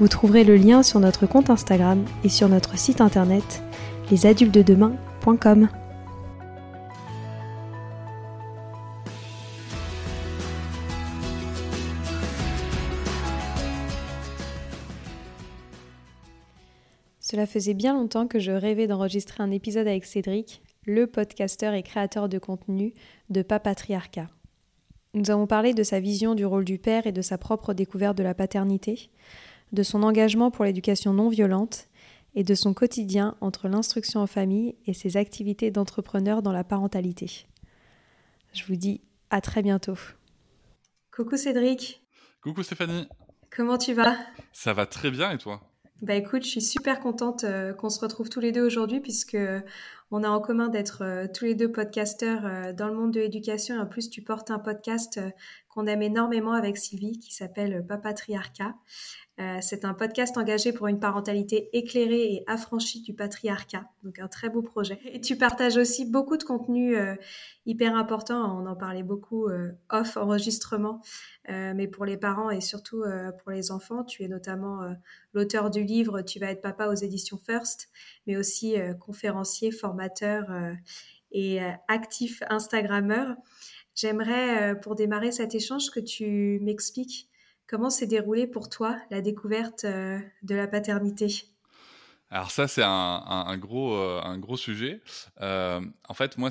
Vous trouverez le lien sur notre compte Instagram et sur notre site internet lesadultedemain.com. Cela faisait bien longtemps que je rêvais d'enregistrer un épisode avec Cédric, le podcasteur et créateur de contenu de Papatriarcat. Nous avons parlé de sa vision du rôle du père et de sa propre découverte de la paternité, de son engagement pour l'éducation non violente et de son quotidien entre l'instruction en famille et ses activités d'entrepreneur dans la parentalité. Je vous dis à très bientôt. Coucou Cédric. Coucou Stéphanie. Comment tu vas? Ça va très bien et toi? Bah écoute, je suis super contente euh, qu'on se retrouve tous les deux aujourd'hui puisque on a en commun d'être euh, tous les deux podcasteurs euh, dans le monde de l'éducation en plus tu portes un podcast qu'on aime énormément avec Sylvie qui s'appelle Papatriarcat. Euh, c'est un podcast engagé pour une parentalité éclairée et affranchie du patriarcat, donc un très beau projet. Et tu partages aussi beaucoup de contenu euh, hyper important, on en parlait beaucoup euh, off enregistrement, mais pour les parents et surtout pour les enfants, tu es notamment l'auteur du livre Tu vas être papa aux éditions First, mais aussi conférencier, formateur et actif Instagrammeur. J'aimerais, pour démarrer cet échange, que tu m'expliques Comment s'est déroulée pour toi la découverte euh, de la paternité Alors ça, c'est un, gros, euh, un gros sujet. Euh, en fait, moi,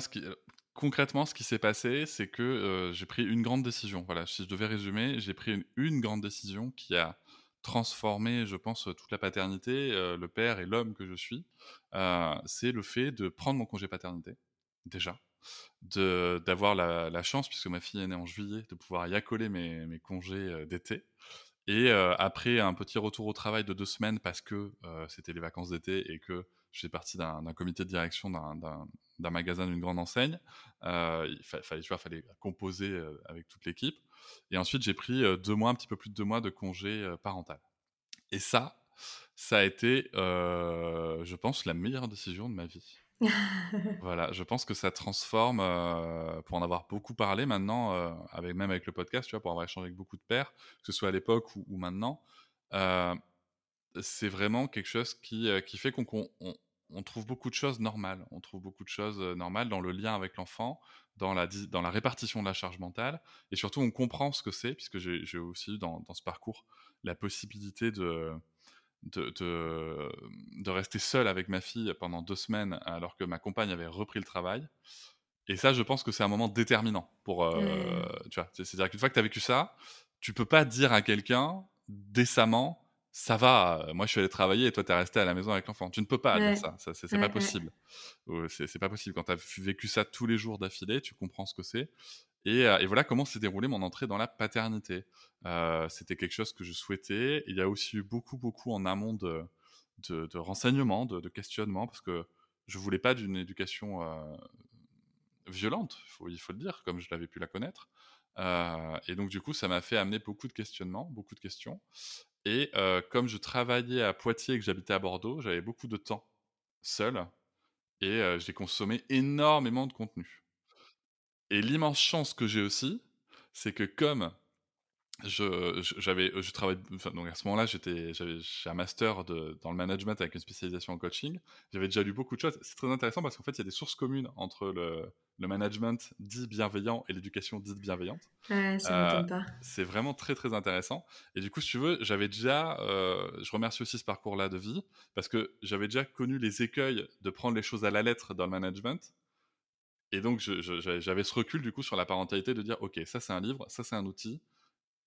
concrètement, ce qui s'est passé, c'est que j'ai pris une grande décision. Voilà, si je devais résumer, j'ai pris une, grande décision qui a transformé, je pense, toute la paternité, le père et l'homme que je suis. c'est le fait de prendre mon congé paternité, déjà d'avoir la, chance, puisque ma fille est née en juillet, de pouvoir y accoler mes, mes congés euh, d'été. Et euh, après un petit retour au travail de deux semaines, parce que euh, c'était les vacances d'été et que j'ai parti d'un comité de direction d'un magasin d'une grande enseigne, il fallait, tu vois, fallait composer avec toute l'équipe. Et ensuite, j'ai pris deux mois, un petit peu plus de deux mois de congé parental. Et ça, ça a été, je pense, la meilleure décision de ma vie. voilà, je pense que ça transforme, euh, pour en avoir beaucoup parlé maintenant, euh, avec, même avec le podcast, tu vois, pour avoir échangé avec beaucoup de pères, que ce soit à l'époque ou, maintenant, c'est vraiment quelque chose qui, qui fait qu'on on, trouve beaucoup de choses normales. On trouve beaucoup de choses normales dans le lien avec l'enfant, dans la, dans la répartition de la charge mentale, et surtout on comprend ce que c'est, puisque j'ai aussi eu dans, dans, ce parcours la possibilité de de, de, rester seul avec ma fille pendant deux semaines alors que ma compagne avait repris le travail. Et ça, je pense que c'est un moment déterminant pour. Euh, mmh. Tu vois, c'est-à-dire qu'une fois que tu as vécu ça, tu peux pas dire à quelqu'un décemment ça va, moi je suis allé travailler et toi tu es resté à la maison avec l'enfant. Tu ne peux pas dire ça, ça c'est pas possible. C'est pas possible. Quand tu as vécu ça tous les jours d'affilée, tu comprends ce que c'est. Et, voilà comment s'est déroulée mon entrée dans la paternité. Euh, c'était quelque chose que je souhaitais. Il y a aussi eu beaucoup, beaucoup en amont de, de, renseignements, de, de, questionnements, parce que je voulais pas d'une éducation euh, violente, il faut le dire, comme je l'avais pu la connaître. et donc, du coup, ça m'a fait amener beaucoup de questionnements, beaucoup de questions. Et comme je travaillais à Poitiers et que j'habitais à Bordeaux, j'avais beaucoup de temps seul et j'ai consommé énormément de contenu. Et l'immense chance que j'ai aussi, c'est que comme je, j'avais, je travaille, donc à ce moment-là, j'étais, j'avais, j'ai un master de, dans le management avec une spécialisation en coaching. J'avais déjà lu beaucoup de choses. C'est très intéressant parce qu'en fait, il y a des sources communes entre le, le management dit bienveillant et l'éducation dite bienveillante. Ouais, ça euh, pas. C'est vraiment très très intéressant. Et du coup, si tu veux, j'avais déjà, euh, je remercie aussi ce parcours-là de vie parce que j'avais déjà connu les écueils de prendre les choses à la lettre dans le management. Et donc, j'avais ce recul du coup sur la parentalité de dire, ok, ça c'est un livre, ça c'est un outil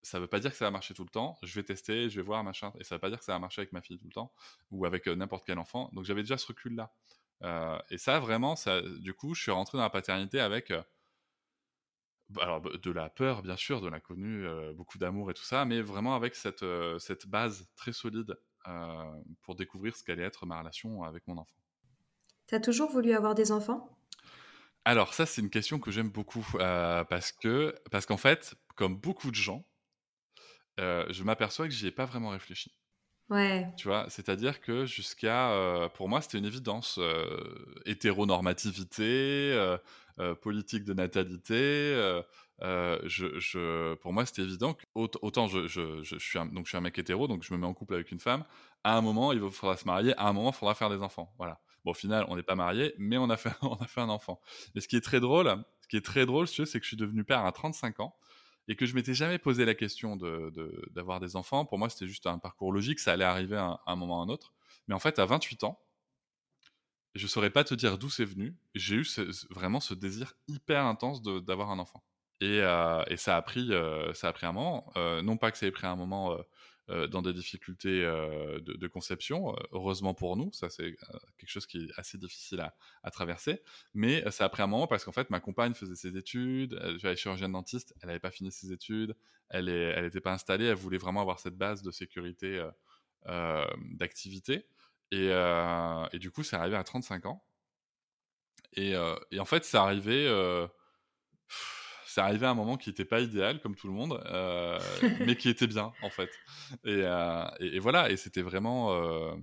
ça veut pas dire que ça va marcher tout le temps. Je vais tester, je vais voir, machin. Et ça veut pas dire que ça va marcher avec ma fille tout le temps ou avec euh, n'importe quel enfant. Donc j'avais déjà ce recul-là. Euh, et ça, vraiment, ça, du coup, je suis rentré dans la paternité avec euh, bah, alors, de la peur, bien sûr, de l'inconnu, beaucoup d'amour et tout ça, mais vraiment avec cette, cette base très solide pour découvrir ce qu'allait être ma relation avec mon enfant. Tu as toujours voulu avoir des enfants? Alors ça c'est une question que j'aime beaucoup parce que parce qu'en fait comme beaucoup de gens euh, je m'aperçois que j'y ai pas vraiment réfléchi. Ouais. Tu vois, c'est-à-dire que jusqu'à, euh, pour moi, c'était une évidence. Euh, hétéronormativité, politique de natalité. Je, je, pour moi, c'était évident que autant je, je, je, suis un, donc je suis un mec hétéro, donc je me mets en couple avec une femme. À un moment, il faudra se marier. À un moment, il faudra faire des enfants. Voilà. Bon, au final, on n'est pas mariés, mais on a fait, on a fait un enfant. Mais ce qui est très drôle, ce qui est très drôle, c'est que je suis devenu père à 35 ans et que je m'étais jamais posé la question d'avoir de, des enfants. Pour moi, c'était juste un parcours logique, ça allait arriver à un, moment ou à un autre. Mais en fait, à 28 ans, je saurais pas te dire d'où c'est venu. J'ai eu vraiment ce désir hyper intense d'avoir un enfant. Et, euh, ça a pris, euh, ça a pris un moment. Euh, non pas que ça ait pris un moment dans des difficultés euh, de, conception. Euh, heureusement pour nous, ça c'est quelque chose qui est assez difficile à, traverser. Mais ça a pris un moment parce qu'en fait, ma compagne faisait ses études, j'avais chirurgienne dentiste, elle n'avait pas fini ses études, elle n'était elle pas installée, elle voulait vraiment avoir cette base de sécurité d'activité. Et, du coup, c'est arrivé à 35 ans. Et en fait, c'est arrivé c'est arrivé à un moment qui n'était pas idéal, comme tout le monde, euh, mais qui était bien, en fait. Et, euh, voilà, et c'était vraiment euh,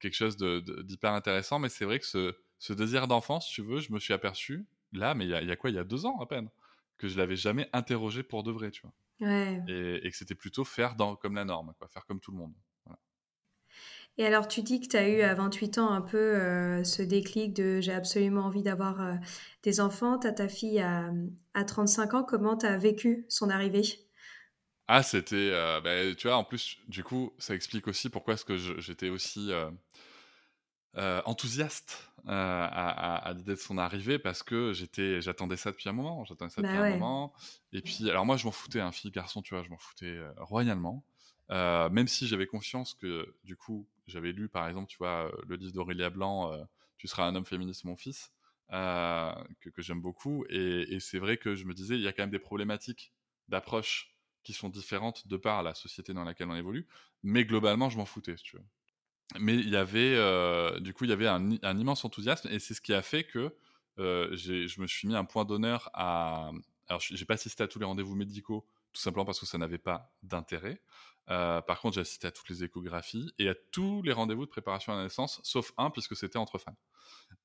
quelque chose d'hyper intéressant. Mais c'est vrai que ce, désir d'enfance, tu veux, je me suis aperçu, là, mais il y, a quoi Il y a deux ans à peine, que je l'avais jamais interrogé pour de vrai, tu vois. Et, et, que c'était plutôt faire dans, comme la norme, quoi, faire comme tout le monde. Et alors, tu dis que tu as eu à 28 ans un peu euh, ce déclic de j'ai absolument envie d'avoir euh, des enfants. Tu as ta fille à, à 35 ans. Comment tu as vécu son arrivée? Ah, c'était. Euh, bah, tu vois, en plus, du coup, ça explique aussi pourquoi est-ce que j'étais aussi enthousiaste à, à, l'idée de son arrivée parce que j'étais, j'attendais ça depuis un moment. J'attendais ça bah depuis un moment. Et puis, alors moi, je m'en foutais, un hein, fille, garçon, tu vois, je m'en foutais royalement. Même si j'avais conscience que, du coup, j'avais lu, par exemple, tu vois, euh, le livre d'Aurélia Blanc, euh, Tu seras un homme féministe, mon fils, euh, que, j'aime beaucoup. Et, c'est vrai que je me disais, il y a quand même des problématiques d'approche qui sont différentes de par la société dans laquelle on évolue. Mais globalement, je m'en foutais, tu veux. Mais il y avait, du coup, il y avait un, un, immense enthousiasme. Et c'est ce qui a fait que je me suis mis un point d'honneur à. Alors, j'ai pas assisté à tous les rendez-vous médicaux, tout simplement parce que ça n'avait pas d'intérêt. Euh, par contre, j'ai assisté à toutes les échographies et à tous les rendez-vous de préparation à la naissance, sauf un, puisque c'était entre femmes.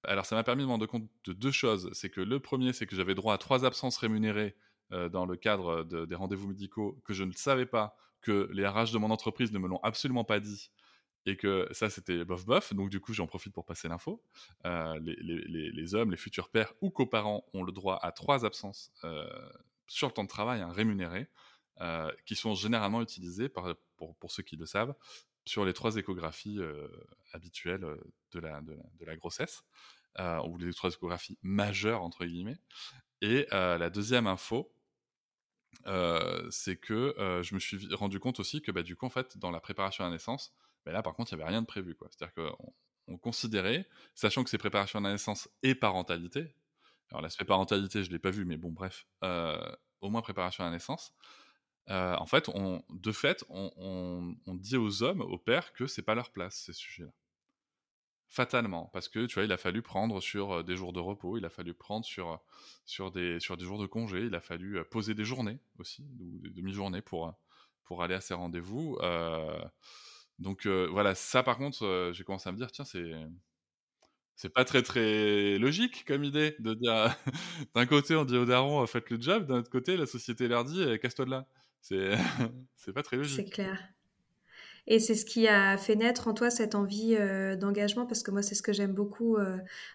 Alors, ça m'a permis de me rendre compte de deux choses. C'est que le premier, c'est que j'avais droit à trois absences rémunérées euh, dans le cadre des rendez-vous médicaux, que je ne savais pas, que les RH de mon entreprise ne me l'ont absolument pas dit, et que ça, c'était bof bof. Donc, du coup, j'en profite pour passer l'info. Euh, les, hommes, les futurs pères ou coparents ont le droit à trois absences sur le temps de travail hein, rémunérées. Euh, qui sont généralement utilisés, pour, ceux qui le savent, sur les trois échographies euh, habituelles euh, de la, grossesse, ou les trois échographies majeures, entre guillemets. Et la deuxième info, c'est que je me suis rendu compte aussi que bah, du coup, en fait, dans la préparation à la naissance, bah, là, par contre, il n'y avait rien de prévu. C'est-à-dire qu'on on considérait, sachant que c'est préparation à la naissance et parentalité, alors l'aspect parentalité, je ne l'ai pas vu, mais bon, bref, au moins préparation à la naissance, en fait, on, de fait, on, dit aux hommes, aux pères, que c'est pas leur place ces sujets-là. Fatalement, parce que tu vois, il a fallu prendre sur des jours de repos, il a fallu prendre sur sur des sur des jours de congé, il a fallu poser des journées aussi, ou des demi-journées pour pour aller à ces rendez-vous. donc voilà, ça par contre, j'ai commencé à me dire, tiens, c'est c'est pas très très logique comme idée de dire d'un côté on dit aux darons faites le job, d'un autre côté la société leur dit casse-toi de là. C'est c'est pas très logique. C'est clair. Et c'est ce qui a fait naître en toi cette envie d'engagement, parce que moi, c'est ce que j'aime beaucoup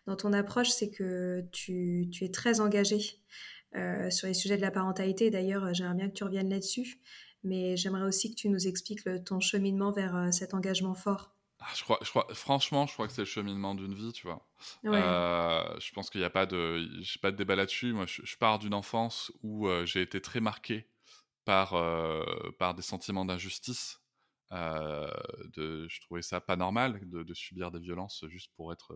dans ton approche, c'est que tu, tu, es très engagé sur les sujets de la parentalité. D'ailleurs, j'aimerais bien que tu reviennes là-dessus, mais j'aimerais aussi que tu nous expliques ton cheminement vers cet engagement fort. Ah, je crois, je crois, franchement, je crois que c'est le cheminement d'une vie, tu vois. Euh, je pense qu'il n'y a pas de, pas de débat là-dessus. Moi, je, pars d'une enfance où euh, j'ai été très marqué par, euh, par des sentiments d'injustice. de, je trouvais ça pas normal de, subir des violences juste pour être,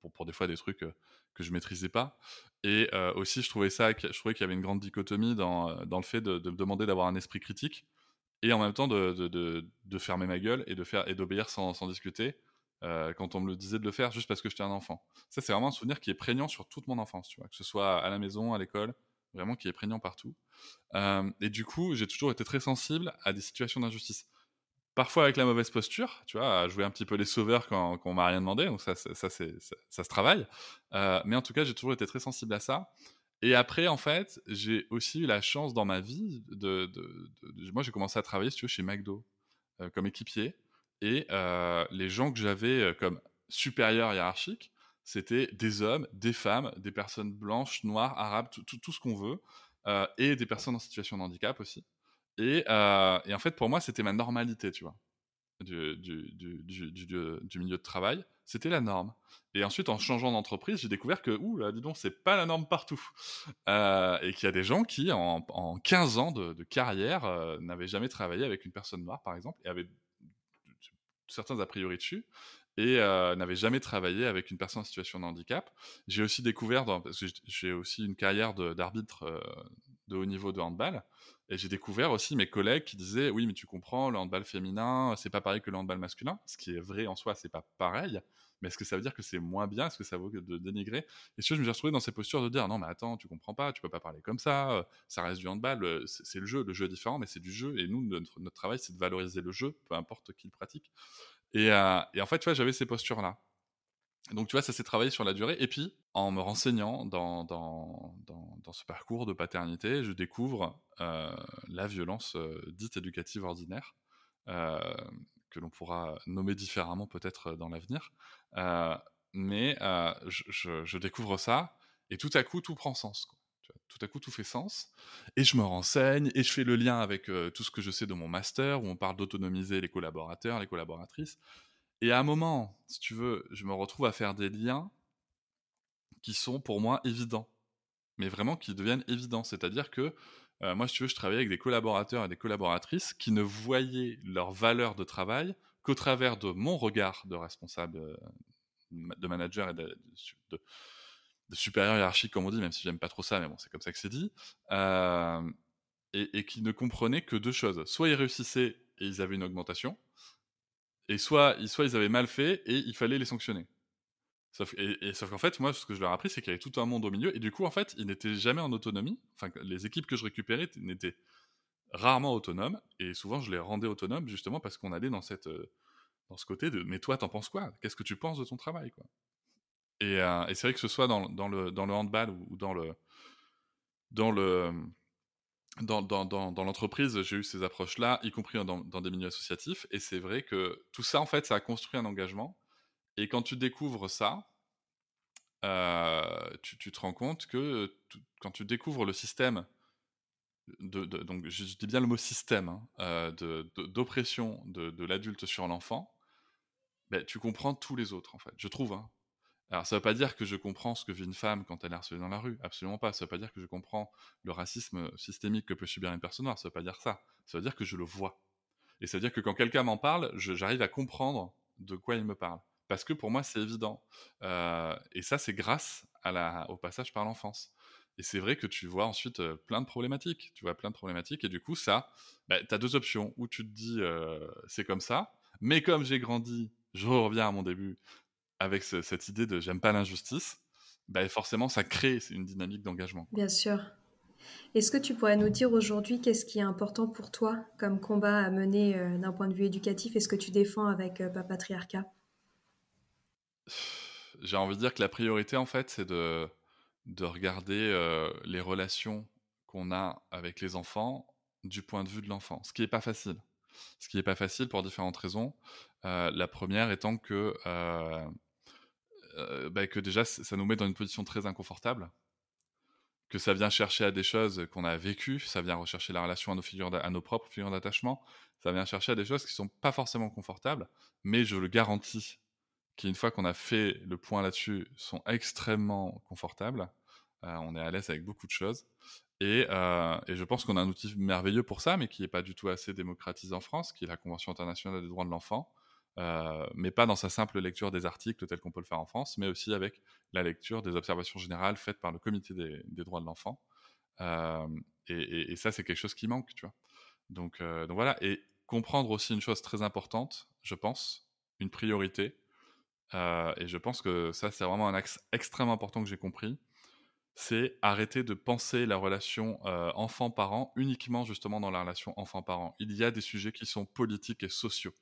pour, pour, des fois des trucs que je maîtrisais pas. Et aussi, je trouvais ça, je trouvais qu'il y avait une grande dichotomie dans, le fait de, me demander d'avoir un esprit critique et en même temps de, fermer ma gueule et de faire et d'obéir sans, discuter euh, quand on me le disait de le faire juste parce que j'étais un enfant. Ça, c'est vraiment un souvenir qui est prégnant sur toute mon enfance, que ce soit à la maison, à l'école, vraiment qui est prégnant partout. Euh, et du coup, j'ai toujours été très sensible à des situations d'injustice. Parfois avec la mauvaise posture, tu vois, à jouer un petit peu les sauveurs quand, quand on m'a rien demandé, donc ça, ça, ça, ça se travaille. Euh, mais en tout cas, j'ai toujours été très sensible à ça. Et après, en fait, j'ai aussi eu la chance dans ma vie de. moi, j'ai commencé à travailler, tu veux, chez McDo euh, comme équipier. Et les gens que j'avais comme supérieurs hiérarchiques, c'était des hommes, des femmes, des personnes blanches, noires, arabes, tout, ce qu'on veut, et des personnes en situation de handicap aussi. Et, et en fait, pour moi, c'était ma normalité, tu vois du, milieu de travail, c'était la norme. Et ensuite, en changeant d'entreprise, j'ai découvert que, ouh là, dis donc, c'est pas la norme partout. Euh, et qu'il y a des gens qui, en, en 15 ans de, carrière, euh, n'avaient jamais travaillé avec une personne noire, par exemple, et avaient certains a priori dessus, et euh, n'avaient jamais travaillé avec une personne en situation de handicap. J'ai aussi découvert, parce que j'ai aussi une carrière d'arbitre de haut niveau de handball, et j'ai découvert aussi mes collègues qui disaient oui, mais tu comprends, le handball féminin, c'est pas pareil que le handball masculin, ce qui est vrai en soi, c'est pas pareil. Mais est-ce que ça veut dire que c'est moins bien? Est-ce que ça vaut de dénigrer? Et je me suis retrouvé dans ces postures de dire non, mais attends, tu comprends pas, tu peux pas parler comme ça, ça reste du handball, c'est le jeu, le jeu est différent, mais c'est du jeu. Et nous, notre travail, c'est de valoriser le jeu, peu importe qui le pratique. Et, euh, et en fait, tu vois, j'avais ces postures-là. Donc, tu vois, ça s'est travaillé sur la durée. Et puis, en me renseignant dans, ce parcours de paternité, je découvre euh, la violence euh, dite éducative ordinaire, que l'on pourra nommer différemment peut-être dans l'avenir. mais je, découvre ça, et tout à coup, tout prend sens. Tout à coup, tout fait sens. Et je me renseigne, et je fais le lien avec tout ce que je sais de mon master, où on parle d'autonomiser les collaborateurs, les collaboratrices. Et à un moment, si tu veux, je me retrouve à faire des liens qui sont pour moi évidents, mais vraiment qui deviennent évidents. C'est-à-dire que euh, moi, si tu veux, je travaillais avec des collaborateurs et des collaboratrices qui ne voyaient leur valeur de travail qu'au travers de mon regard de responsable, euh, de manager et de, supérieur hiérarchique, comme on dit, même si j'aime pas trop ça, mais bon, c'est comme ça que c'est dit, euh, et, et qui ne comprenaient que deux choses. Soit ils réussissaient et ils avaient une augmentation, et soit, soit ils avaient mal fait et il fallait les sanctionner. Sauf, et, sauf qu'en fait, moi, ce que je leur ai appris, c'est qu'il y avait tout un monde au milieu, et du coup, en fait, ils n'étaient jamais en autonomie. Enfin, les équipes que je récupérais n'étaient rarement autonomes, et souvent, je les rendais autonomes justement parce qu'on allait dans cette, euh, dans ce côté de, mais toi, t'en penses quoi? Qu'est-ce que tu penses de ton travail, quoi? Et, euh, et c'est vrai que ce soit dans, le, handball ou dans le, dans le, dans, dans, dans, l'entreprise, j'ai eu ces approches-là, y compris dans, des milieux associatifs. Et c'est vrai que tout ça, en fait, ça a construit un engagement. Et quand tu découvres ça, euh, tu, te rends compte que quand tu découvres le système, de, donc je, dis bien le mot système, hein, euh, d'oppression de, de, l'adulte sur l'enfant, ben, tu comprends tous les autres, en fait. Je trouve. Hein. Alors, ça ne veut pas dire que je comprends ce que vit une femme quand elle est harcelée dans la rue, absolument pas. Ça ne veut pas dire que je comprends le racisme systémique que peut subir une personne noire, ça ne veut pas dire ça. Ça veut dire que je le vois. Et ça veut dire que quand quelqu'un m'en parle, j'arrive à comprendre de quoi il me parle. Parce que pour moi, c'est évident. Euh, et ça, c'est grâce au passage par l'enfance. Et c'est vrai que tu vois ensuite euh, plein de problématiques. Tu vois plein de problématiques. Et du coup, ça, bah, tu as deux options. Où tu te dis, euh, c'est comme ça. Mais comme j'ai grandi, je reviens à mon début, avec cette idée de j'aime pas l'injustice, bah forcément ça crée une dynamique d'engagement. Bien sûr. Est-ce que tu pourrais nous dire aujourd'hui qu'est-ce qui est important pour toi comme combat à mener euh, d'un point de vue éducatif et ce que tu défends avec euh, Papatriarcat J'ai envie de dire que la priorité, en fait, c'est de, de regarder euh, les relations qu'on a avec les enfants du point de vue de l'enfant, ce qui n'est pas facile. Ce qui n'est pas facile pour différentes raisons. la première étant que, bah, que déjà, ça nous met dans une position très inconfortable que ça vient chercher à des choses qu'on a vécues, ça vient rechercher la relation à nos, figures à nos propres figures d'attachement, ça vient chercher à des choses qui sont pas forcément confortables, mais je le garantis qu'une fois qu'on a fait le point là-dessus, sont extrêmement confortables. Euh, on est à l'aise avec beaucoup de choses. Et, euh, et je pense qu'on a un outil merveilleux pour ça, mais qui n'est pas du tout assez démocratisé en France, qui est la Convention internationale des droits de l'enfant, euh, mais pas dans sa simple lecture des articles tels qu'on peut le faire en France, mais aussi avec la lecture des observations générales faites par le Comité des, droits de l'enfant. Euh, et, ça, c'est quelque chose qui manque, tu vois. Euh, donc voilà, et comprendre aussi une chose très importante, je pense, une priorité, et je pense que ça, c'est vraiment un axe extrêmement important que j'ai compris, c'est arrêter de penser la relation enfant-parent uniquement justement dans la relation enfant-parent. Il y a des sujets qui sont politiques et sociaux.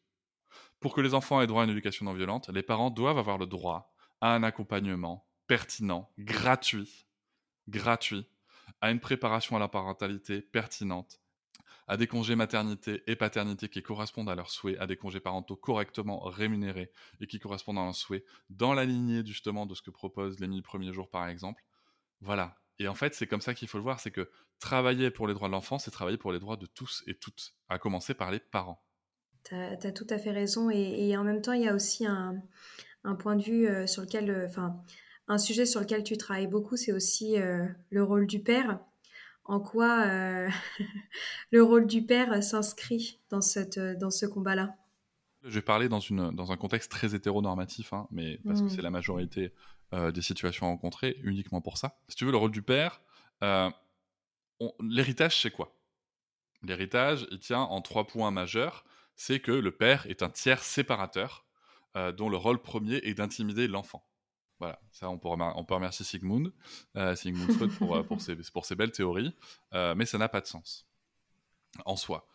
Pour que les enfants aient droit à une éducation non violente, les parents doivent avoir le droit à un accompagnement pertinent, gratuit, gratuit, à une préparation à la parentalité pertinente, à des congés maternité et paternité qui correspondent à leurs souhaits, à des congés parentaux correctement rémunérés et qui correspondent à leurs souhaits, dans la lignée justement de ce que propose les 1000 premiers jours par exemple. Voilà. Et en fait, c'est comme ça qu'il faut le voir, c'est que travailler pour les droits de l'enfant, c'est travailler pour les droits de tous et toutes, à commencer par les parents. Tu as, tout à fait raison. Et, en même temps, il y a aussi un, point de vue euh, sur lequel, euh, enfin, un sujet sur lequel tu travailles beaucoup, c'est aussi euh, le rôle du père. En quoi le rôle du père s'inscrit dans, cette, dans ce combat-là? Je vais parler dans, une, dans un contexte très hétéronormatif, hein, mais parce que mmh. c'est la majorité des situations rencontrées, uniquement pour ça. Si tu veux, le rôle du père, l'héritage, c'est quoi? L'héritage, il tient en trois points majeurs c'est que le père est un tiers séparateur euh, dont le rôle premier est d'intimider l'enfant. Voilà, ça on peut, on peut remercier Sigmund, euh, Sigmund Freud pour, euh, pour, ses, pour, belles théories, mais ça n'a pas de sens en soi.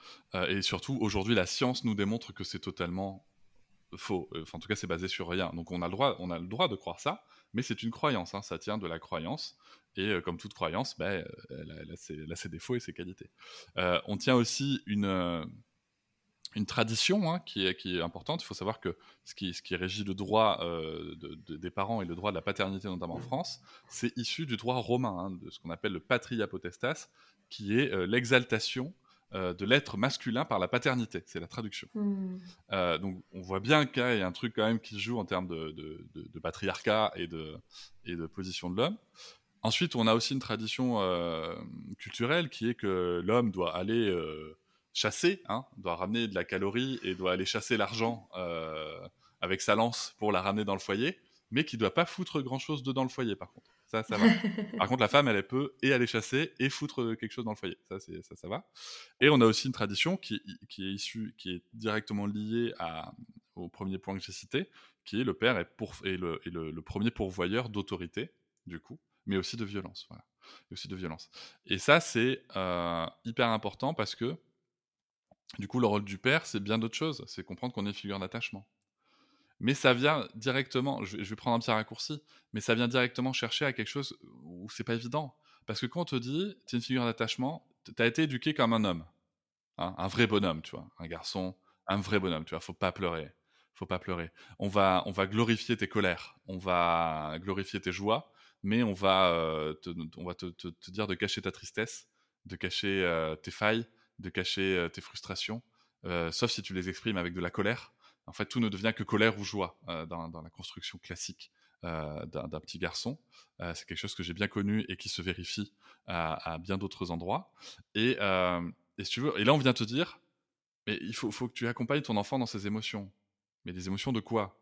et surtout, aujourd'hui, la science nous démontre que c'est totalement faux. Enfin, en tout cas, c'est basé sur rien. Donc on a le droit, on a le droit de croire ça, mais c'est une croyance, hein. ça tient de la croyance. Et comme toute croyance, ben, elle, a, ses, défauts et ses qualités. on tient aussi une une tradition hein, qui, est, qui, est, importante. Il faut savoir que ce qui, ce qui régit le droit euh, des parents et le droit de la paternité, notamment en France, c'est issu du droit romain, hein, de ce qu'on appelle le patria potestas, qui est euh, l'exaltation euh, de l'être masculin par la paternité. C'est la traduction. Hmm. donc on voit bien qu'il y a un truc quand même qui se joue en termes de, de patriarcat et de, et de position de l'homme. Ensuite, on a aussi une tradition culturelle qui est que l'homme doit aller chasser, hein, doit ramener de la calorie et doit aller chasser l'argent euh, avec sa lance pour la ramener dans le foyer, mais qui doit pas foutre grand chose dedans le foyer par contre. Ça, ça va. par contre, la femme, elle, peut et aller chasser et foutre quelque chose dans le foyer. Ça, ça, ça va. Et on a aussi une tradition qui, qui est issue, qui est directement liée à, au premier point que j'ai cité, qui est le père est, pour, est, le, le, premier pourvoyeur d'autorité, du coup, mais aussi de violence. Voilà. Et aussi de violence. Et ça, c'est euh, hyper important parce que du coup, le rôle du père, c'est bien d'autres choses. C'est comprendre qu'on est figure d'attachement. Mais ça vient directement, je vais, prendre un petit raccourci, mais ça vient directement chercher à quelque chose où c'est pas évident. Parce que quand on te dit, tu es une figure d'attachement, tu as été éduqué comme un homme. Hein, un vrai bonhomme, tu vois. Un garçon, un vrai bonhomme, tu vois. Faut pas pleurer. Faut pas pleurer. On va, on va glorifier tes colères. On va glorifier tes joies. Mais on va, euh, te, on va te, dire de cacher ta tristesse, de cacher euh, tes failles, de cacher euh, tes frustrations, euh, sauf si tu les exprimes avec de la colère. En fait, tout ne devient que colère ou joie euh, dans, la construction classique d'un petit garçon. c'est quelque chose que j'ai bien connu et qui se vérifie à, bien d'autres endroits. Et, si tu veux, et là, on vient te dire, mais il faut, que tu accompagnes ton enfant dans ses émotions. Mais des émotions de quoi?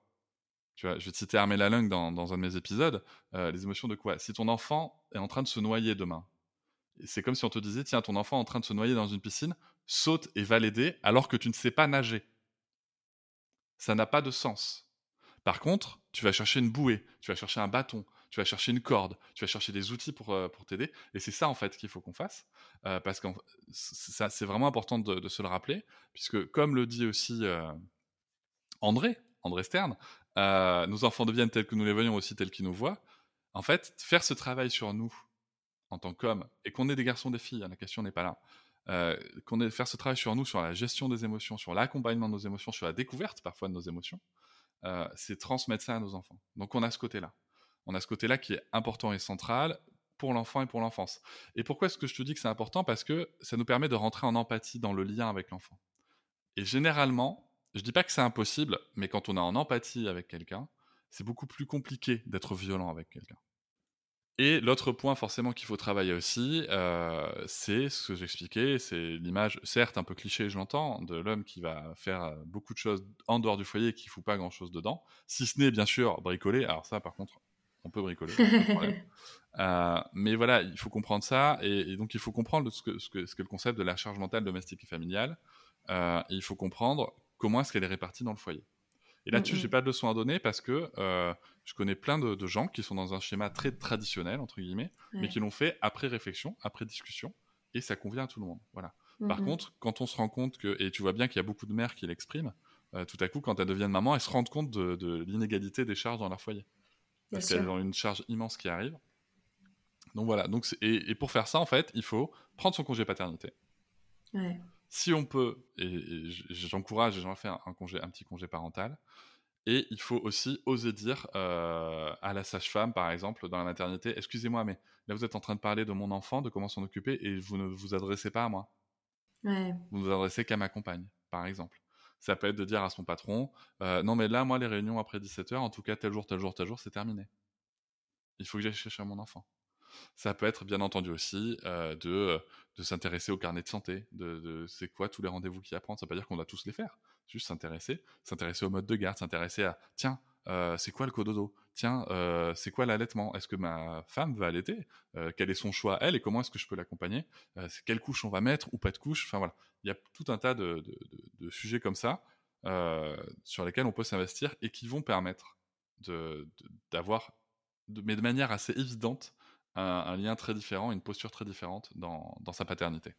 Tu vois, je vais te citer Armé Lalang dans, dans un de mes épisodes. les émotions de quoi? Si ton enfant est en train de se noyer demain, c'est comme si on te disait, tiens, ton enfant est en train de se noyer dans une piscine, saute et va l'aider alors que tu ne sais pas nager. Ça n'a pas de sens. Par contre, tu vas chercher une bouée, tu vas chercher un bâton, tu vas chercher une corde, tu vas chercher des outils pour, euh, pour t'aider. Et c'est ça, en fait, qu'il faut qu'on fasse. Euh, parce que c'est vraiment important de, se le rappeler, puisque, comme le dit aussi euh, André, André Stern, nos enfants deviennent tels que nous les voyons aussi tels qu'ils nous voient. En fait, faire ce travail sur nous, en tant qu'hommes, et qu'on ait des garçons, des filles, hein, la question n'est pas là, qu'on ait faire ce travail sur nous, sur la gestion des émotions, sur l'accompagnement de nos émotions, sur la découverte parfois de nos émotions, c'est transmettre ça à nos enfants. Donc on a ce côté-là on a ce côté-là qui est important et central pour l'enfant et pour l'enfance. Et pourquoi est-ce que je te dis que c'est important? Parce que ça nous permet de rentrer en empathie dans le lien avec l'enfant. Et généralement, je dis pas que c'est impossible, mais quand on est en empathie avec quelqu'un, c'est beaucoup plus compliqué d'être violent avec quelqu'un. Et l'autre point forcément qu'il faut travailler aussi, euh, c'est ce que j'expliquais, c'est l'image, certes un peu cliché, je l'entends, de l'homme qui va faire euh, beaucoup de choses en dehors du foyer et qui fout pas grand-chose dedans, si ce n'est bien sûr bricoler. Alors ça, par contre, on peut bricoler. Euh, mais voilà, il faut comprendre ça, et, donc il faut comprendre ce que, ce, que, ce que, le concept de la charge mentale domestique et familiale, euh, et il faut comprendre comment est-ce qu'elle est répartie dans le foyer. Et là-dessus, je n'ai pas de leçon à donner parce que euh, je connais plein de, gens qui sont dans un schéma très traditionnel, entre guillemets, mais qui l'ont fait après réflexion, après discussion, et ça convient à tout le monde. Voilà. Par contre, quand on se rend compte que, et tu vois bien qu'il y a beaucoup de mères qui l'expriment, tout à coup, quand elles deviennent maman, elles se rendent compte de, de l'inégalité des charges dans leur foyer parce qu'elles ont une charge immense qui arrive. Donc voilà, donc et, pour faire ça, en fait, il faut prendre son congé paternité. Si on peut, et, j'encourage les gens à faire un, congé, un petit congé parental, et il faut aussi oser dire euh, à la sage-femme, par exemple, dans la maternité, excusez-moi, mais là vous êtes en train de parler de mon enfant, de comment s'en occuper, et vous ne vous adressez pas à moi. Vous ne vous adressez qu'à ma compagne, par exemple. Ça peut être de dire à son patron euh, Non, mais là, moi, les réunions après 17h, en tout cas, tel jour, tel jour, tel jour, c'est terminé. Il faut que j'aille chercher mon enfant. Ça peut être bien entendu aussi euh, de, de s'intéresser au carnet de santé, de, c'est quoi tous les rendez-vous qu'il y a à prendre. Ça veut pas dire qu'on doit tous les faire. Juste s'intéresser, s'intéresser au mode de garde, s'intéresser à tiens, euh, c'est quoi le cododo? Tiens, c'est quoi l'allaitement? Est-ce que ma femme va allaiter? Quel est son choix elle et comment est-ce que je peux l'accompagner? Quelle couche on va mettre ou pas de couche? Enfin voilà, il y a tout un tas de, sujets comme ça euh, sur lesquels on peut s'investir et qui vont permettre d'avoir, mais de manière assez évidente, un, lien très différent, une posture très différente dans, sa paternité.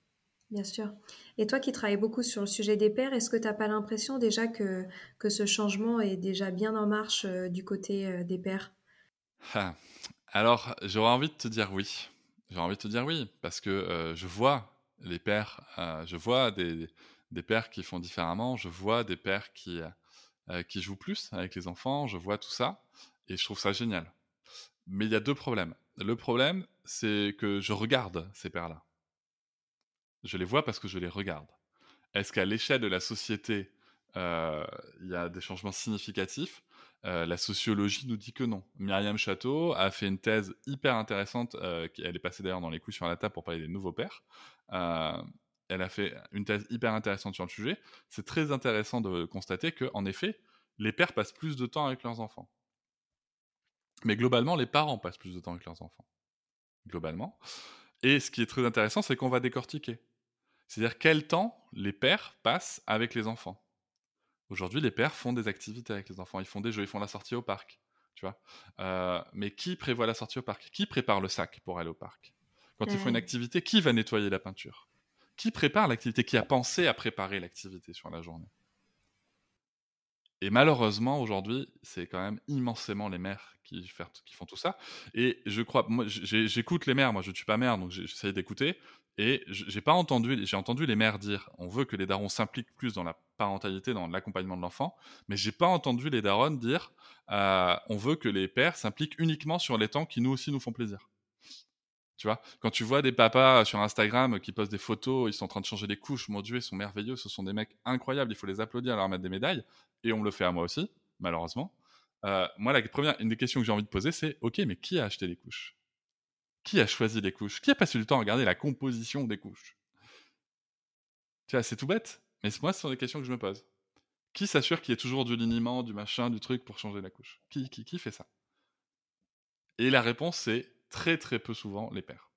Bien sûr. Et toi qui travailles beaucoup sur le sujet des pères, est-ce que tu n'as pas l'impression déjà que, que ce changement est déjà bien en marche euh, du côté euh, des pères? Ah, Alors, j'aurais envie de te dire oui. J'aurais envie de te dire oui, parce que je vois les pères, euh, je vois des, des, pères qui font différemment, je vois des pères qui, euh, qui jouent plus avec les enfants, je vois tout ça, et je trouve ça génial. Mais il y a deux problèmes. Le problème, c'est que je regarde ces pères-là. Je les vois parce que je les regarde. Est-ce qu'à l'échelle de la société, euh, il y a des changements significatifs? La sociologie nous dit que non. Myriam Château a fait une thèse hyper intéressante, elle est passée d'ailleurs dans les coups sur la table pour parler des nouveaux pères, euh, elle a fait une thèse hyper intéressante sur le sujet. C'est très intéressant de constater que, en effet, les pères passent plus de temps avec leurs enfants. Mais globalement, les parents passent plus de temps avec leurs enfants. Globalement. Et ce qui est très intéressant, c'est qu'on va décortiquer. C'est-à-dire quel temps les pères passent avec les enfants. Aujourd'hui, les pères font des activités avec les enfants. Ils font des jeux, ils font la sortie au parc. Tu vois euh, mais qui prévoit la sortie au parc? Qui prépare le sac pour aller au parc? Quand il faut une activité, qui va nettoyer la peinture? Qui prépare l'activité? Qui a pensé à préparer l'activité sur la journée? Et malheureusement, aujourd'hui, c'est quand même immensément les mères qui, font tout ça. Et je crois, moi, j'écoute les mères, moi je ne suis pas mère, donc j'essaye d'écouter. Et j'ai pas entendu, j'ai entendu les mères dire, on veut que les darons s'impliquent plus dans la parentalité, dans l'accompagnement de l'enfant, mais j'ai pas entendu les darons dire, euh, on veut que les pères s'impliquent uniquement sur les temps qui nous aussi nous font plaisir. Tu vois, quand tu vois des papas sur Instagram qui postent des photos, ils sont en train de changer des couches, mon Dieu, ils sont merveilleux, ce sont des mecs incroyables, il faut les applaudir, leur mettre des médailles, et on le fait à moi aussi, malheureusement. Euh, moi, la première, une des questions que j'ai envie de poser, c'est ok, mais qui a acheté les couches? Qui a choisi les couches? Qui a passé du temps à regarder la composition des couches? Tu vois, c'est tout bête, mais moi, ce sont des questions que je me pose. Qui s'assure qu'il y ait toujours du liniment, du machin, du truc pour changer la couche? Qui, qui, qui fait ça? Et la réponse, c'est très très peu souvent les pères.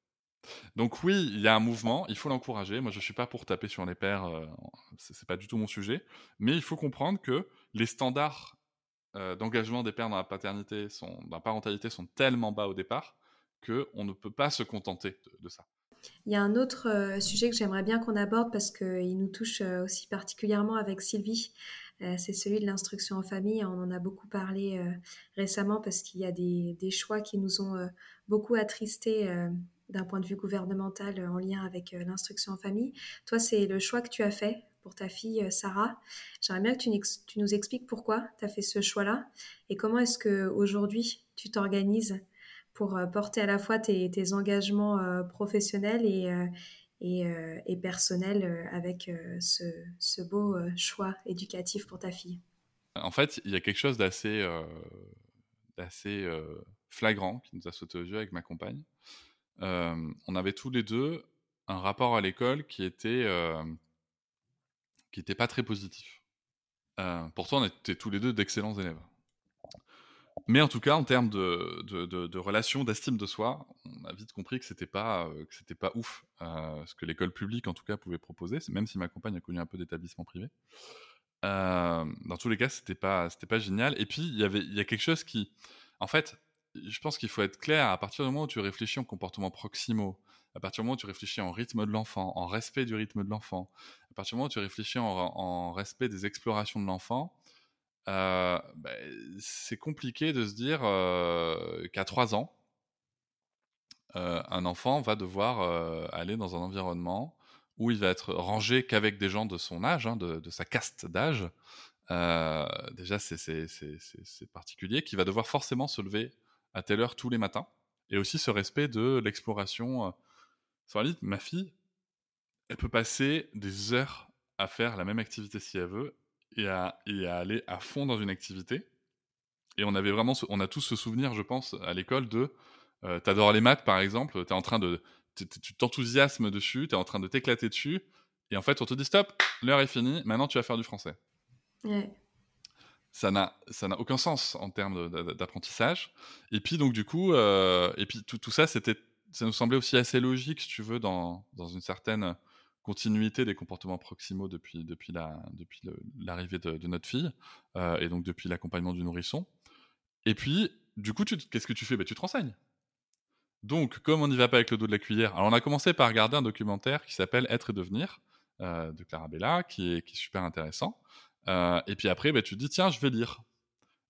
Donc oui, il y a un mouvement, il faut l'encourager. Moi, je ne suis pas pour taper sur les pères, euh, ce c'est pas du tout mon sujet. Mais il faut comprendre que les standards d'engagement des pères dans la paternité, dans la parentalité sont tellement bas au départ qu'on ne peut pas se contenter de, ça. Il y a un autre sujet que j'aimerais bien qu'on aborde parce qu'il nous touche aussi particulièrement avec Sylvie. C'est celui de l'instruction en famille. On en a beaucoup parlé récemment parce qu'il y a des, choix qui nous ont beaucoup attristés d'un point de vue gouvernemental en lien avec l'instruction en famille. Toi, c'est le choix que tu as fait pour ta fille euh, Sarah. J'aimerais bien que tu, nous expliques pourquoi tu as fait ce choix-là et comment est-ce qu'aujourd'hui tu t'organises pour euh, porter à la fois tes, engagements euh, professionnels et, et, personnels avec ce, beau choix éducatif pour ta fille. En fait, il y a quelque chose d'assez flagrant qui nous a sauté aux yeux avec ma compagne. on avait tous les deux un rapport à l'école qui était qui n'était pas très positif. Euh, pourtant, on était tous les deux d'excellents élèves. Mais en tout cas, en termes de, de, d'estime de soi, on a vite compris que c'était pas euh, pas ouf euh, ce que l'école publique, en tout cas, pouvait proposer. Même si ma compagne a connu un peu d'établissements privés, dans tous les cas, c'était pas pas génial. Et puis y il y a quelque chose qui, en fait, je pense qu'il faut être clair à partir du moment où tu réfléchis en comportement proximaux, à partir du moment où tu réfléchis en rythme de l'enfant, en respect du rythme de l'enfant, à partir du moment où tu réfléchis en, respect des explorations de l'enfant, euh, bah, c'est compliqué de se dire euh, qu'à 3 ans, euh, un enfant va devoir aller dans un environnement où il va être rangé qu'avec des gens de son âge, hein, de, sa caste d'âge. déjà, c'est particulier, qui va devoir forcément se lever à telle heure tous les matins. Et aussi ce respect de l'exploration ma fille, elle peut passer des heures à faire la même activité si elle veut et à, et à aller à fond dans une activité. Et on avait vraiment, on a tous ce souvenir, je pense, à l'école de, euh, t'adores les maths par exemple, t'es en train de, tu t'enthousiasmes dessus, t'es en train de t'éclater dessus, et en fait on te dit stop, l'heure est finie, maintenant tu vas faire du français. Ça n'a, ça n'a aucun sens en termes d'apprentissage. Et puis donc du coup, euh, et puis tout, tout ça, c'était ça nous semblait aussi assez logique, si tu veux, dans, dans une certaine continuité des comportements proximaux depuis, depuis, la, depuis l'arrivée de, notre fille, euh, et donc depuis l'accompagnement du nourrisson. Et puis, du coup, qu'est-ce que tu fais? Bah, Tu te renseignes. Donc, comme on n'y va pas avec le dos de la cuillère, alors on a commencé par regarder un documentaire qui s'appelle Être et devenir, euh, de Clara Bella, qui est, qui est super intéressant. Euh, et puis après, bah, tu te dis, tiens, je vais lire.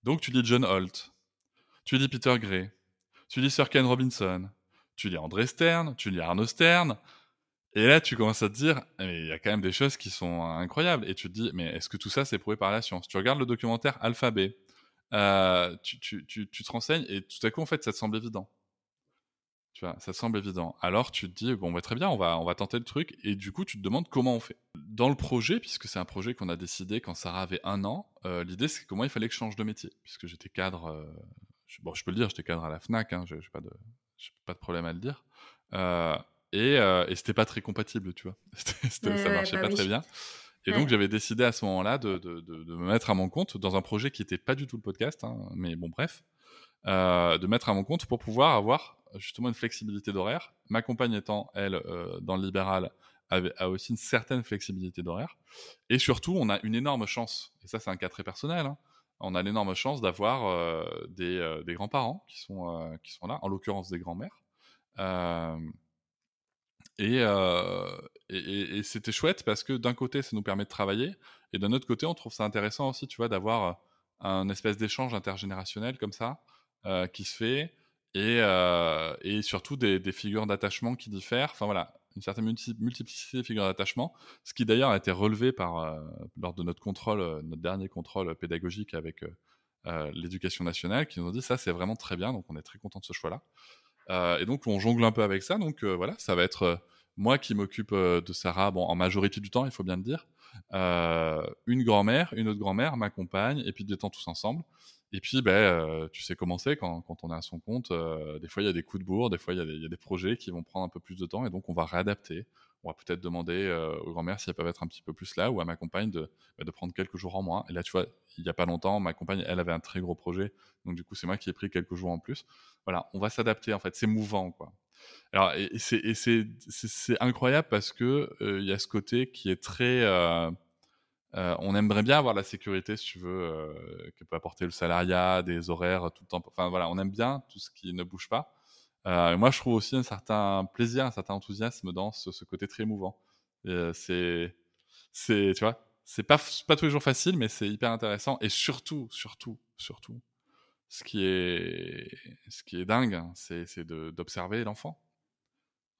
Donc, tu lis John Holt, tu lis Peter Gray, tu lis Sir Ken Robinson, tu lis André Stern, tu lis Arnaud Stern, et là tu commences à te dire, il y a quand même des choses qui sont incroyables, et tu te dis, mais est-ce que tout ça c'est prouvé par la science? Tu regardes le documentaire Alphabet, euh, tu, te renseignes, et tout à coup en fait ça te semble évident. Tu vois, ça te semble évident. Alors tu te dis, bon, bah, très bien, on va, tenter le truc, et du coup tu te demandes comment on fait. Dans le projet, puisque c'est un projet qu'on a décidé quand Sarah avait un an, euh, l'idée c'est moi il fallait que je change de métier, puisque j'étais cadre, euh, je, bon je peux le dire, j'étais cadre à la FNAC, hein, de j'ai pas de problème à le dire. Et, euh, et c'était pas très compatible, tu vois. ça marchait bah pas très bien. Et donc, j'avais décidé à ce moment-là de, de, de, me mettre à mon compte dans un projet qui n'était pas du tout le podcast, hein, mais bon, bref, euh, de mettre à mon compte pour pouvoir avoir justement une flexibilité d'horaire. Ma compagne étant, elle, euh, dans le libéral, avait, a aussi une certaine flexibilité d'horaire. Et surtout, on a une énorme chance, et ça, c'est un cas très personnel, hein, on a l'énorme chance d'avoir euh, des, euh, des grands-parents qui, sont qui sont là, en l'occurrence des grands-mères. Et, et, c'était chouette parce que d'un côté, ça nous permet de travailler, et d'un autre côté, on trouve ça intéressant aussi, tu vois, d'avoir un espèce d'échange intergénérationnel comme ça, qui se fait, et, et surtout des, figures d'attachement qui diffèrent. Enfin voilà, une certaine multiplicité de figures d'attachement, ce qui d'ailleurs a été relevé par, euh, lors de notre contrôle, euh, notre dernier contrôle pédagogique avec euh, l'éducation nationale, qui nous ont dit ça c'est vraiment très bien, donc on est très content de ce choix-là. Et donc on jongle un peu avec ça, donc voilà, ça va être moi qui m'occupe de Sarah, bon en majorité du temps, il faut bien le dire, une grand-mère, une autre grand-mère m'accompagne, et puis des temps tous ensemble. Et puis, ben, euh, tu sais comment c'est quand, quand, on est à son compte. Euh, des fois, il y a des coups de bourre, des fois, il y, a des projets qui vont prendre un peu plus de temps, et donc on va réadapter. On va peut-être demander euh, aux grand-mères si elles peuvent être un petit peu plus là, ou à ma compagne de, bah, prendre quelques jours en moins. Et là, tu vois, il n'y a pas longtemps, ma compagne, elle avait un très gros projet, donc du coup, c'est moi qui ai pris quelques jours en plus. Voilà, on va s'adapter, en fait. C'est mouvant, quoi. Alors, et, c'est incroyable parce que il y a ce côté qui est très on aimerait bien avoir la sécurité, si tu veux, que peut apporter le salariat, des horaires tout le temps. Enfin voilà, on aime bien tout ce qui ne bouge pas. Moi, je trouve aussi un certain plaisir, un certain enthousiasme dans ce, ce côté très émouvant. c'est, c'est, tu vois, c'est pas, pas tous les jours facile, mais c'est hyper intéressant. Et surtout, surtout, surtout, ce qui est, ce qui est dingue, hein, c'est d'observer l'enfant.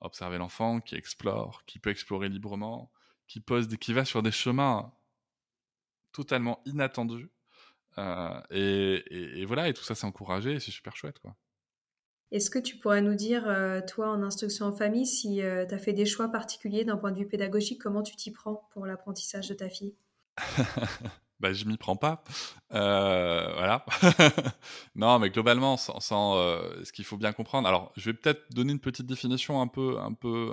Observer l'enfant qui explore, qui peut explorer librement, qui, pose des, qui va sur des chemins totalement inattendus. Euh, et, et, voilà, et tout ça, c'est encouragé, c'est super chouette, quoi. Est-ce que tu pourrais nous dire, euh, toi, en instruction en famille, si euh, tu as fait des choix particuliers d'un point de vue pédagogique, comment tu t'y prends pour l'apprentissage de ta fille? Bah, je m'y prends pas. Euh, voilà. non, mais globalement, sans, ce qu'il faut bien comprendre. Alors, je vais peut-être donner une petite définition un peu, un peu,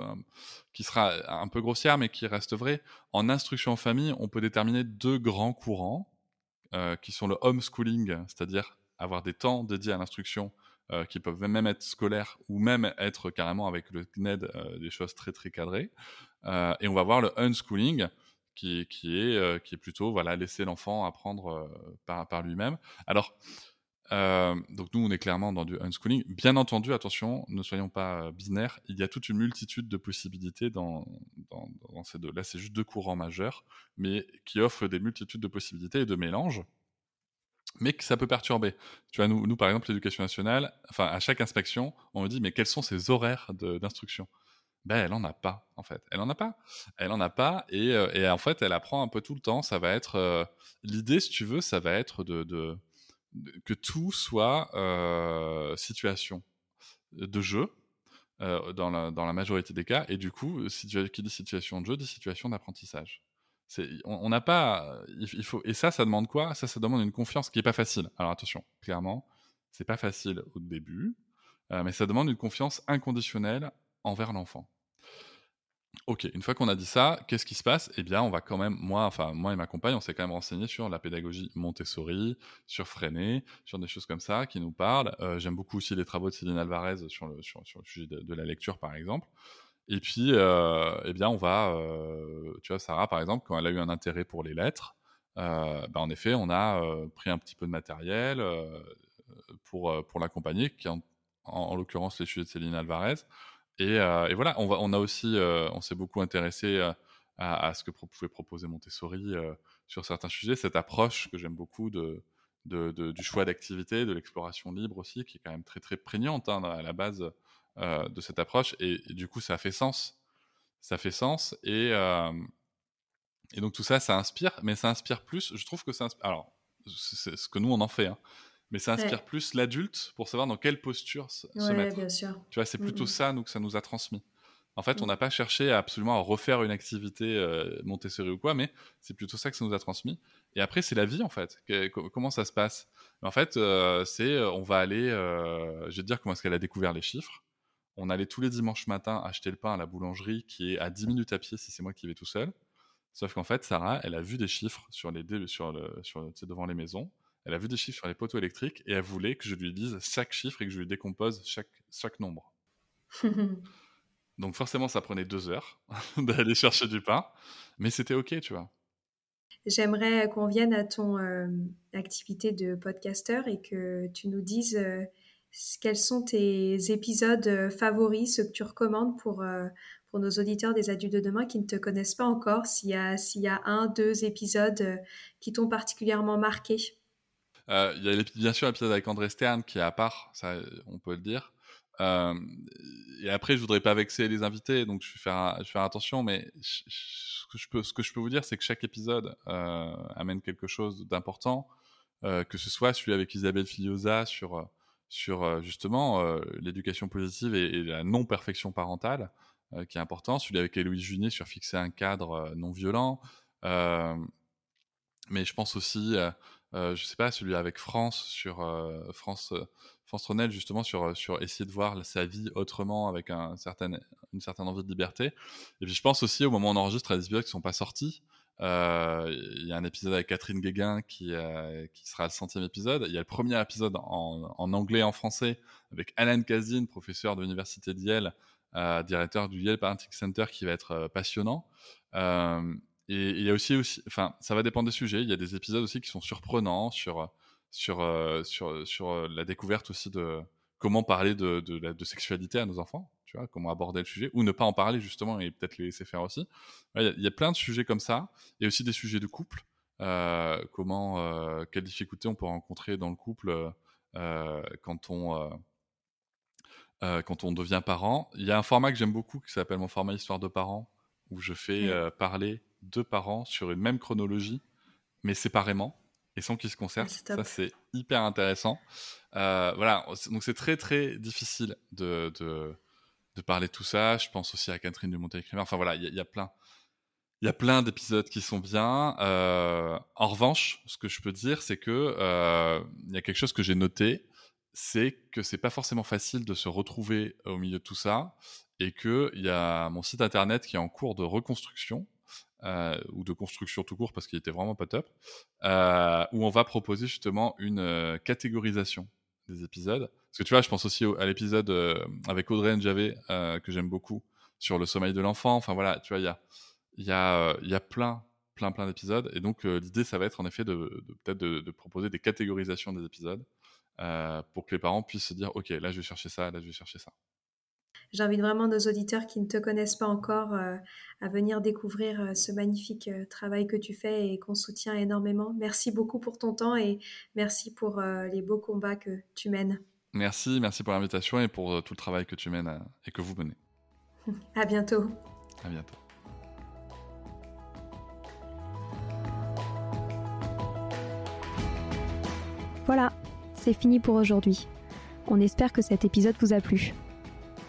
qui sera un peu grossière, mais qui reste vraie. En instruction en famille, on peut déterminer deux grands courants, qui sont le homeschooling, c'est-à-dire avoir des temps dédiés à l'instruction, qui peuvent même être scolaires ou même être carrément avec le CNED des choses très très cadrées. et on va voir le unschooling qui, qui, est, euh, qui est plutôt voilà, laisser l'enfant apprendre euh, par, par lui-même. Alors, euh, donc nous, on est clairement dans du unschooling. Bien entendu, attention, ne soyons pas binaires. Il y a toute une multitude de possibilités dans, dans ces deux. Là, c'est juste deux courants majeurs, mais qui offrent des multitudes de possibilités et de mélanges, mais que ça peut perturber. Tu vois, nous, nous par exemple, l'éducation nationale, enfin, à chaque inspection, on me dit, mais quels sont ces horaires d'instruction? Ben, elle en a pas, en fait. Elle en a pas. Elle en a pas. Et, euh, et en fait, elle apprend un peu tout le temps. Ça va être. Euh, l'idée, si tu veux, ça va être de, de, que tout soit euh, situation de jeu. dans, la, dans la majorité des cas, et du coup, qui dit situation de jeu, dit situation d'apprentissage. On n'a pas, il, faut, et ça, ça demande quoi? Ça, ça demande une confiance qui est pas facile. Alors attention, clairement, c'est pas facile au début, mais ça demande une confiance inconditionnelle envers l'enfant. Ok, une fois qu'on a dit ça, qu'est-ce qui se passe? Eh bien, on va quand même, moi, enfin, moi et ma compagne, on s'est quand même renseigné sur la pédagogie Montessori, sur Freinet, sur des choses comme ça qui nous parlent. Euh, j'aime beaucoup aussi les travaux de Céline Alvarez sur, le sujet de, la lecture, par exemple. Et puis, euh, eh bien, on va, euh, tu vois, Sarah, par exemple, quand elle a eu un intérêt pour les lettres, bah, en effet, on a pris un petit peu de matériel pour, pour l'accompagner, qui en, en l'occurrence les sujets de Céline Alvarez. Euh, et, voilà, on, va, on a aussi, euh, on s'est beaucoup intéressé euh, à, ce que pouvait proposer Montessori sur certains sujets, cette approche que j'aime beaucoup de, du choix d'activité, de l'exploration libre aussi, qui est quand même très très prégnante hein, à la base de cette approche. Et, du coup, ça fait sens. Ça fait sens. Et, et donc tout ça, ça inspire, mais ça inspire plus. Je trouve que ça inspire. Alors, c'est ce que nous, on en fait. Hein mais ça inspire plus l'adulte pour savoir dans quelle posture se, mettre. Bien sûr. Tu vois, c'est plutôt ça nous que ça nous a transmis. En fait, on n'a pas cherché à absolument à refaire une activité euh, Montessori ou quoi, mais c'est plutôt ça que ça nous a transmis. Et après, c'est la vie en fait. comment ça se passe En fait, euh, c'est euh, on va aller. je vais te dire comment est-ce qu'elle a découvert les chiffres. On allait tous les dimanches matins acheter le pain à la boulangerie qui est à 10 minutes à pied si c'est moi qui vais tout seul. Sauf qu'en fait, Sarah, elle a vu des chiffres sur les sur le, sur, devant les maisons elle a vu des chiffres sur les poteaux électriques et elle voulait que je lui dise chaque chiffre et que je lui décompose chaque, chaque nombre. Donc forcément, ça prenait deux heures d'aller chercher du pain, mais c'était OK, tu vois. J'aimerais qu'on vienne à ton euh, activité de podcasteur et que tu nous dises euh, quels sont tes épisodes euh, favoris, ceux que tu recommandes pour, pour nos auditeurs des adultes de demain qui ne te connaissent pas encore, s'il y a, s'il y a un, deux épisodes qui t'ont particulièrement marqué? Euh, il y a bien sûr l'épisode avec André Stern qui est à part, ça, on peut le dire. Euh, et après, je voudrais pas vexer les invités, donc je vais faire, je vais attention, mais ce, que je peux, ce que je peux vous dire, c'est que chaque épisode euh, amène quelque chose d'important, que ce soit celui avec Isabelle Filiosa sur, sur justement l'éducation positive et, la non-perfection parentale, qui est important, celui avec Héloïse Junier sur fixer un cadre non violent, mais je pense aussi euh, je sais pas, celui avec France sur euh, France euh, France Tronel justement sur sur essayer de voir sa vie autrement avec une certaine envie de liberté. Et puis je pense aussi au moment où on enregistre les épisodes qui sont pas sortis. Il y a un épisode avec Catherine Guéguin qui, qui sera le centième épisode. Il y a le premier épisode en, en anglais et en français avec Alan Kazin, professeur de l'université de Yale, directeur du Yale Parenting Center, qui va être passionnant. et il y a aussi, aussi, enfin, ça va dépendre des sujets. Il y a des épisodes aussi qui sont surprenants sur, sur, sur, sur la découverte aussi de comment parler de, de, de, sexualité à nos enfants, tu vois, comment aborder le sujet, ou ne pas en parler justement et peut-être les laisser faire aussi. Il y, a, plein de sujets comme ça. Il y a aussi des sujets de couple. Euh, comment, euh, quelles difficultés on peut rencontrer dans le couple euh, quand on quand on devient parent. Il y a un format que j'aime beaucoup qui s'appelle mon format Histoire de parents, où je fais parler deux parents sur une même chronologie, mais séparément et sans qu'ils se concertent. ça, c'est hyper intéressant. voilà, donc c'est très très difficile de, de, de, parler tout ça. Je pense aussi à Catherine de Montécrimer. Enfin voilà, il y, a plein il y a plein d'épisodes qui sont bien. Euh, en revanche, ce que je peux dire, c'est que euh, il y a quelque chose que j'ai noté, c'est que c'est pas forcément facile de se retrouver au milieu de tout ça, et que il y a mon site internet qui est en cours de reconstruction. Euh, ou de construction tout court parce qu'il était vraiment pas top, où on va proposer justement une catégorisation des épisodes. Parce que tu vois, je pense aussi à l'épisode euh, avec Audrey Njavé que j'aime beaucoup sur le sommeil de l'enfant. Enfin voilà, tu vois, il y a y a, il y a plein, plein, plein d'épisodes. Et donc, l'idée, ça va être en effet de, peut-être de, proposer des catégorisations des épisodes pour que les parents puissent se dire, OK, là, je vais chercher ça, là, je vais chercher ça. J'invite vraiment nos auditeurs qui ne te connaissent pas encore à venir découvrir ce magnifique travail que tu fais et qu'on soutient énormément. Merci beaucoup pour ton temps et merci pour les beaux combats que tu mènes. Merci, merci pour l'invitation et pour tout le travail que tu mènes et que vous menez. À bientôt. À bientôt. Voilà, c'est fini pour aujourd'hui. On espère que cet épisode vous a plu.